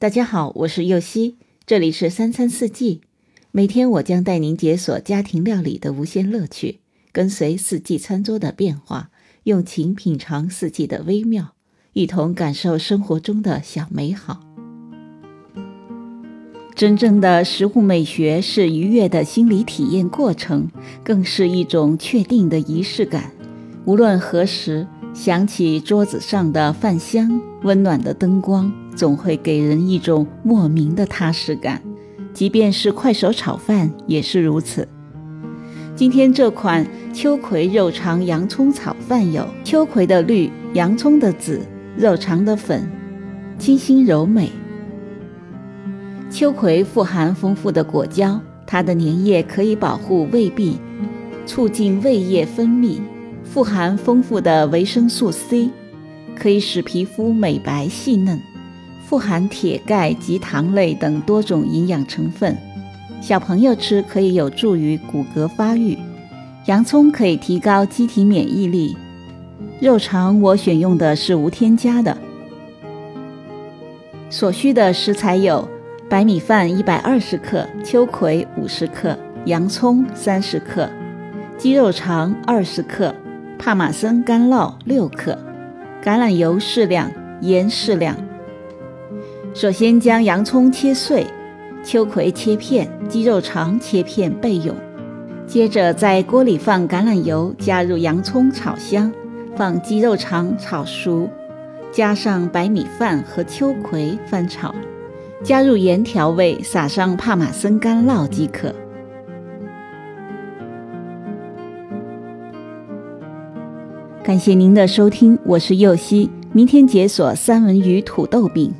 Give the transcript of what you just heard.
大家好，我是右希，这里是三餐四季。每天我将带您解锁家庭料理的无限乐趣，跟随四季餐桌的变化，用情品尝四季的微妙，一同感受生活中的小美好。真正的食物美学是愉悦的心理体验过程，更是一种确定的仪式感。无论何时，想起桌子上的饭香、温暖的灯光，总会给人一种莫名的踏实感。即便是快手炒饭也是如此。今天这款秋葵肉肠洋葱炒饭有秋葵的绿、洋葱的紫、肉肠的粉，清新柔美。秋葵富含丰富的果胶，它的粘液可以保护胃壁，促进胃液分泌；富含丰富的维生素 C，可以使皮肤美白细嫩；富含铁、钙及糖类等多种营养成分，小朋友吃可以有助于骨骼发育。洋葱可以提高机体免疫力。肉肠我选用的是无添加的。所需的食材有。白米饭一百二十克，秋葵五十克，洋葱三十克，鸡肉肠二十克，帕玛森干酪六克，橄榄油适量，盐适量。首先将洋葱切碎，秋葵切片，鸡肉肠切片备用。接着在锅里放橄榄油，加入洋葱炒香，放鸡肉肠炒熟，加上白米饭和秋葵翻炒。加入盐调味，撒上帕玛森干酪即可。感谢您的收听，我是右希，明天解锁三文鱼土豆饼。